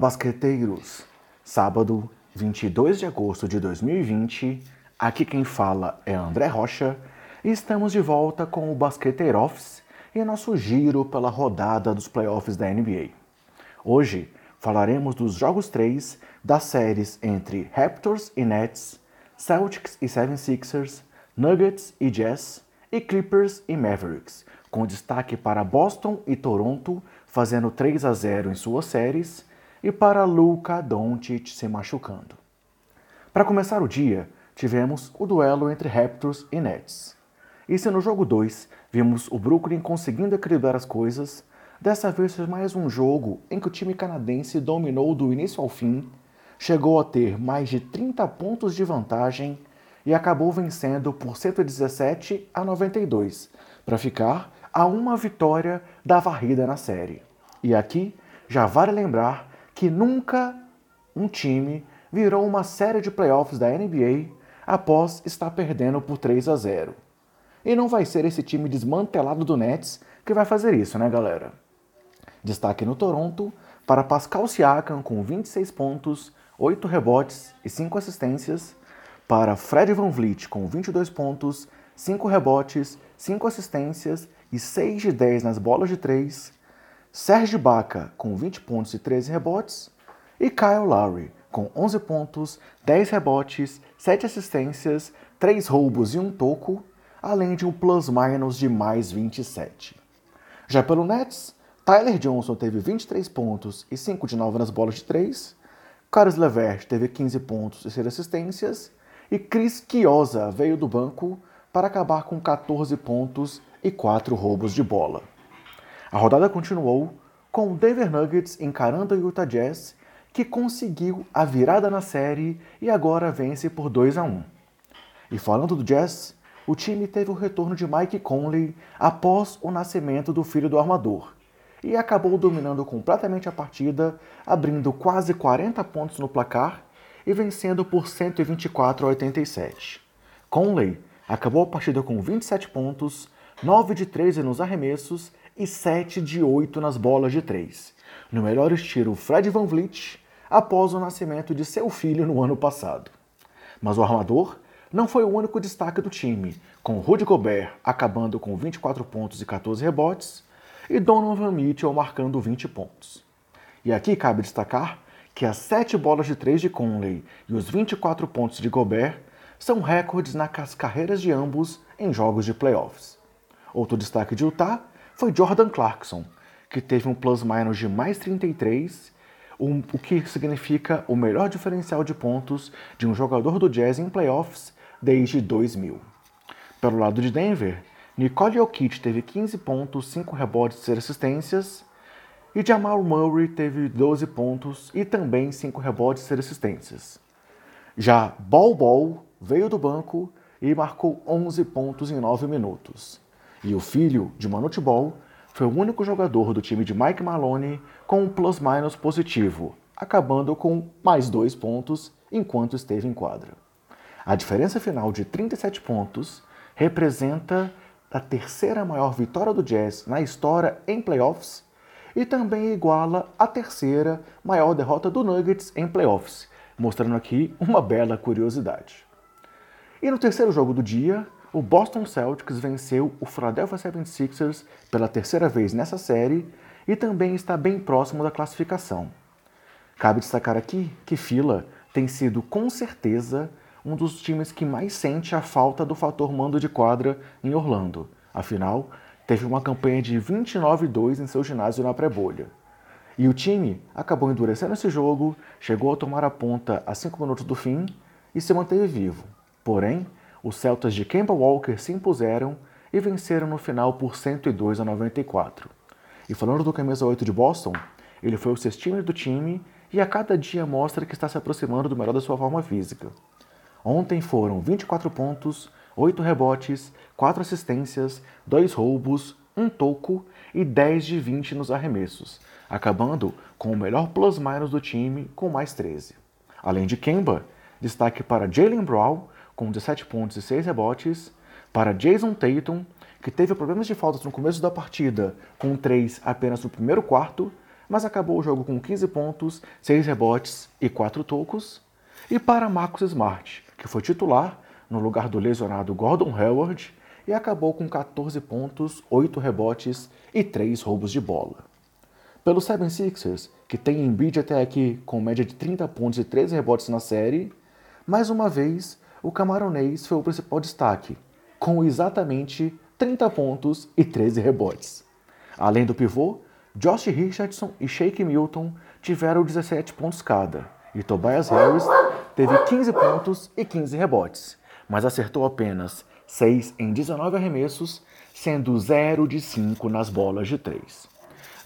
Basqueteiros! Sábado, 22 de agosto de 2020, aqui quem fala é André Rocha e estamos de volta com o Basqueteiro Office e nosso giro pela rodada dos playoffs da NBA. Hoje falaremos dos jogos 3 das séries entre Raptors e Nets, Celtics e 76ers, Nuggets e Jazz e Clippers e Mavericks, com destaque para Boston e Toronto fazendo 3 a 0 em suas séries e para Luka Doncic se machucando. Para começar o dia, tivemos o duelo entre Raptors e Nets. E se no jogo 2 vimos o Brooklyn conseguindo equilibrar as coisas, dessa vez foi mais um jogo em que o time canadense dominou do início ao fim, chegou a ter mais de 30 pontos de vantagem e acabou vencendo por 117 a 92, para ficar a uma vitória da varrida na série. E aqui já vale lembrar que nunca um time virou uma série de playoffs da NBA após estar perdendo por 3 a 0. E não vai ser esse time desmantelado do Nets que vai fazer isso, né, galera? Destaque no Toronto para Pascal Siakam com 26 pontos, 8 rebotes e 5 assistências, para Fred Van Vliet com 22 pontos, 5 rebotes, 5 assistências e 6 de 10 nas bolas de 3, Serge Baca com 20 pontos e 13 rebotes e Kyle Lowry com 11 pontos, 10 rebotes, 7 assistências, 3 roubos e um toco, além de um plus-minus de mais 27. Já pelo Nets, Tyler Johnson teve 23 pontos e 5 de 9 nas bolas de 3, Caris LeVert teve 15 pontos e 6 assistências, e Chris Chiosa veio do banco para acabar com 14 pontos e 4 roubos de bola. A rodada continuou com o Denver Nuggets encarando o Utah Jazz, que conseguiu a virada na série e agora vence por 2 a 1. E falando do Jazz, o time teve o retorno de Mike Conley após o nascimento do filho do armador e acabou dominando completamente a partida, abrindo quase 40 pontos no placar e vencendo por 124 a 87. Conley acabou a partida com 27 pontos, 9 de 13 nos arremessos e 7 de 8 nas bolas de 3. No melhor estilo Fred Van Vliet, após o nascimento de seu filho no ano passado. Mas o armador não foi o único destaque do time, com Rudy Gobert acabando com 24 pontos e 14 rebotes e Donovan Mitchell marcando 20 pontos. E aqui cabe destacar que as 7 bolas de 3 de Conley e os 24 pontos de Gobert são recordes nas carreiras de ambos em jogos de playoffs. Outro destaque de Utah foi Jordan Clarkson, que teve um plus-minus de mais 33, um, o que significa o melhor diferencial de pontos de um jogador do Jazz em playoffs desde 2000. Pelo lado de Denver, Nicole Jokic teve 15 pontos, 5 rebotes e 6 assistências, e Jamal Murray teve 12 pontos e também 5 rebotes e 6 assistências. Já Bol veio do banco e marcou 11 pontos em 9 minutos. E o filho de Manute Ball foi o único jogador do time de Mike Maloney com um plus-minus positivo, acabando com mais dois pontos enquanto esteve em quadra. A diferença final de 37 pontos representa a terceira maior vitória do Jazz na história em playoffs e também iguala a terceira maior derrota do Nuggets em playoffs, mostrando aqui uma bela curiosidade. E no terceiro jogo do dia, o Boston Celtics venceu o Philadelphia 76ers pela terceira vez nessa série e também está bem próximo da classificação. Cabe destacar aqui que Fila tem sido com certeza um dos times que mais sente a falta do fator mando de quadra em Orlando. Afinal, teve uma campanha de 29-2 em seu ginásio na pré-bolha. E o time acabou endurecendo esse jogo, chegou a tomar a ponta a 5 minutos do fim e se manteve vivo. Porém, os Celtas de Kemba Walker se impuseram e venceram no final por 102 a 94. E falando do camisa 8 de Boston, ele foi o sextinho do time e a cada dia mostra que está se aproximando do melhor da sua forma física. Ontem foram 24 pontos, 8 rebotes, 4 assistências, 2 roubos, 1 toco e 10 de 20 nos arremessos, acabando com o melhor plus-minus do time com mais 13. Além de Kemba, destaque para Jalen Brown, com 17 pontos e 6 rebotes, para Jason Tatum, que teve problemas de faltas no começo da partida, com 3 apenas no primeiro quarto, mas acabou o jogo com 15 pontos, 6 rebotes e 4 tocos. E para Marcus Smart, que foi titular no lugar do lesionado Gordon Hayward e acabou com 14 pontos, 8 rebotes e 3 roubos de bola. Pelo 76ers, que tem Embiid até aqui com média de 30 pontos e 13 rebotes na série, mais uma vez o camaronês foi o principal destaque, com exatamente 30 pontos e 13 rebotes. Além do pivô, Josh Richardson e Shake Milton tiveram 17 pontos cada, e Tobias Harris teve 15 pontos e 15 rebotes, mas acertou apenas 6 em 19 arremessos, sendo 0 de 5 nas bolas de 3.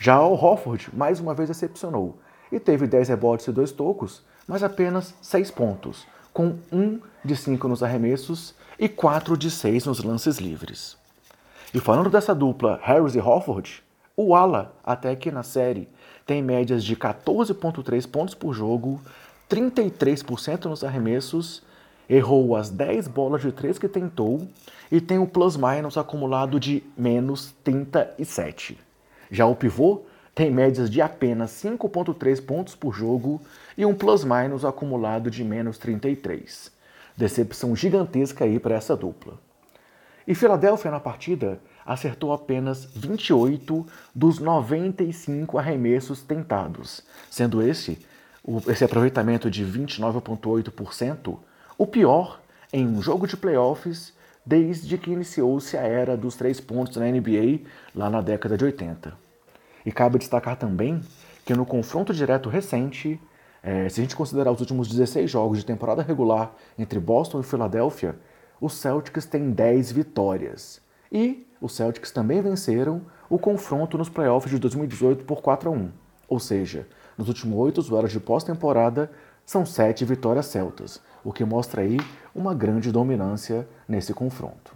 Já o Hofford mais uma vez decepcionou e teve 10 rebotes e 2 tocos, mas apenas 6 pontos, com 1 de 5 nos arremessos e 4 de 6 nos lances livres. E falando dessa dupla Harris e Hofford, o Ala, até aqui na série, tem médias de 14,3 pontos por jogo, 33% nos arremessos, errou as 10 bolas de 3 que tentou e tem o plus-minus acumulado de menos 37. Já o pivô tem médias de apenas 5,3 pontos por jogo e um plus-minus acumulado de menos 33. Decepção gigantesca aí para essa dupla. E Filadélfia na partida acertou apenas 28 dos 95 arremessos tentados, sendo esse, esse aproveitamento de 29,8% o pior em um jogo de playoffs desde que iniciou-se a era dos três pontos na NBA lá na década de 80. E cabe destacar também que no confronto direto recente, é, se a gente considerar os últimos 16 jogos de temporada regular entre Boston e Filadélfia, os Celtics têm 10 vitórias. E os Celtics também venceram o confronto nos playoffs de 2018 por 4 a 1. Ou seja, nos últimos 8 duelos de pós-temporada, são 7 vitórias celtas, o que mostra aí uma grande dominância nesse confronto.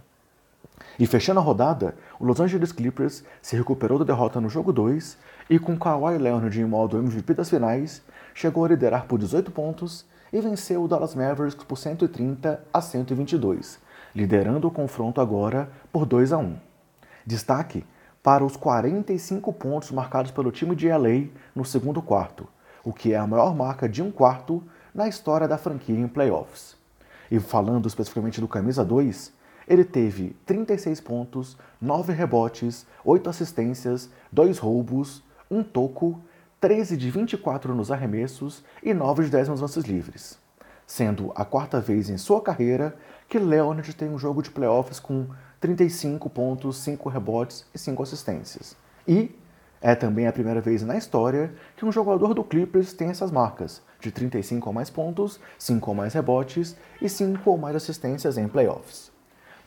E fechando a rodada, o Los Angeles Clippers se recuperou da derrota no jogo 2 e com Kawhi Leonard em modo MVP das finais, chegou a liderar por 18 pontos e venceu o Dallas Mavericks por 130 a 122, liderando o confronto agora por 2 a 1. Destaque para os 45 pontos marcados pelo time de LA no segundo quarto, o que é a maior marca de um quarto na história da franquia em playoffs. E falando especificamente do camisa 2, ele teve 36 pontos, 9 rebotes, 8 assistências, 2 roubos, 1 toco, 13 de 24 nos arremessos e 9 de 10 nos lances livres, sendo a quarta vez em sua carreira que Leonard tem um jogo de playoffs com 35 pontos, 5 rebotes e 5 assistências. E é também a primeira vez na história que um jogador do Clippers tem essas marcas, de 35 ou mais pontos, 5 ou mais rebotes e 5 ou mais assistências em playoffs.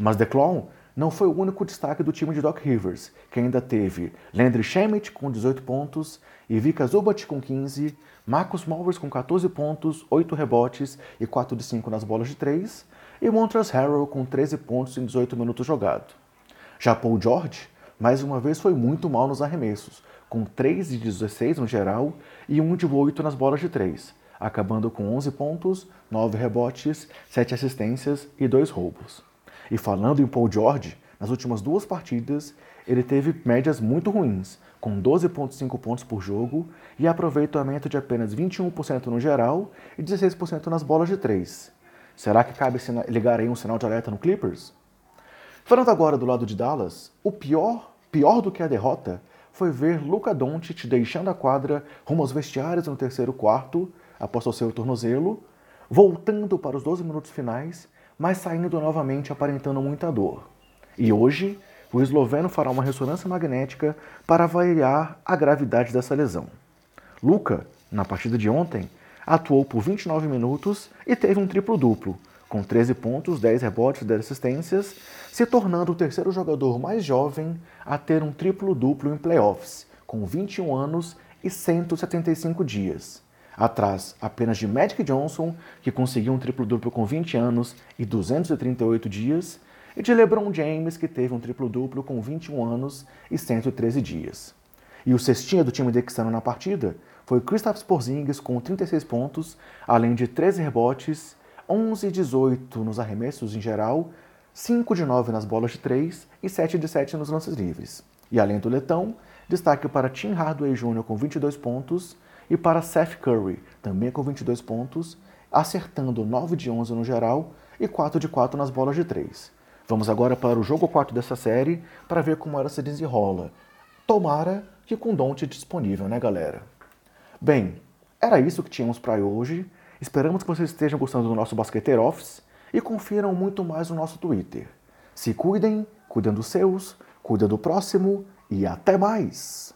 Mas The Clown não foi o único destaque do time de Doc Rivers, que ainda teve Landry Shamet com 18 pontos, Ivica Zubat com 15, Marcus Morris com 14 pontos, 8 rebotes e 4 de 5 nas bolas de 3, e Montrezl Harrell com 13 pontos em 18 minutos jogado. Já Paul George mais uma vez foi muito mal nos arremessos, com 3 de 16 no geral e 1 de 8 nas bolas de 3, acabando com 11 pontos, 9 rebotes, 7 assistências e 2 roubos. E falando em Paul George, nas últimas duas partidas, ele teve médias muito ruins, com 12,5 pontos por jogo e aproveitamento de apenas 21% no geral e 16% nas bolas de 3. Será que cabe ligar aí um sinal de alerta no Clippers? Falando agora do lado de Dallas, o pior Pior do que a derrota foi ver Luca Doncic deixando a quadra rumo aos vestiários no terceiro quarto, após o seu tornozelo, voltando para os 12 minutos finais, mas saindo novamente aparentando muita dor. E hoje, o esloveno fará uma ressonância magnética para avaliar a gravidade dessa lesão. Luca, na partida de ontem, atuou por 29 minutos e teve um triplo-duplo, com 13 pontos, 10 rebotes e 10 assistências, se tornando o terceiro jogador mais jovem a ter um triplo-duplo em playoffs, com 21 anos e 175 dias. Atrás apenas de Magic Johnson, que conseguiu um triplo-duplo com 20 anos e 238 dias, e de LeBron James, que teve um triplo-duplo com 21 anos e 113 dias. E o cestinha do time texano na partida foi Kristaps Porzingis com 36 pontos, além de 13 rebotes 11 e 18 nos arremessos em geral, 5 de 9 nas bolas de 3 e 7 de 7 nos lances livres. E além do letão, destaque para Tim Hardaway Jr. com 22 pontos e para Seth Curry, também com 22 pontos, acertando 9 de 11 no geral e 4 de 4 nas bolas de 3. Vamos agora para o jogo 4 dessa série para ver como ela se desenrola. Tomara que com Don't disponível, né, galera? Bem, era isso que tínhamos para hoje. Esperamos que vocês estejam gostando do nosso Basqueteiro Office e confiram muito mais no nosso Twitter. Se cuidem, cuidem dos seus, cuidem do próximo e até mais!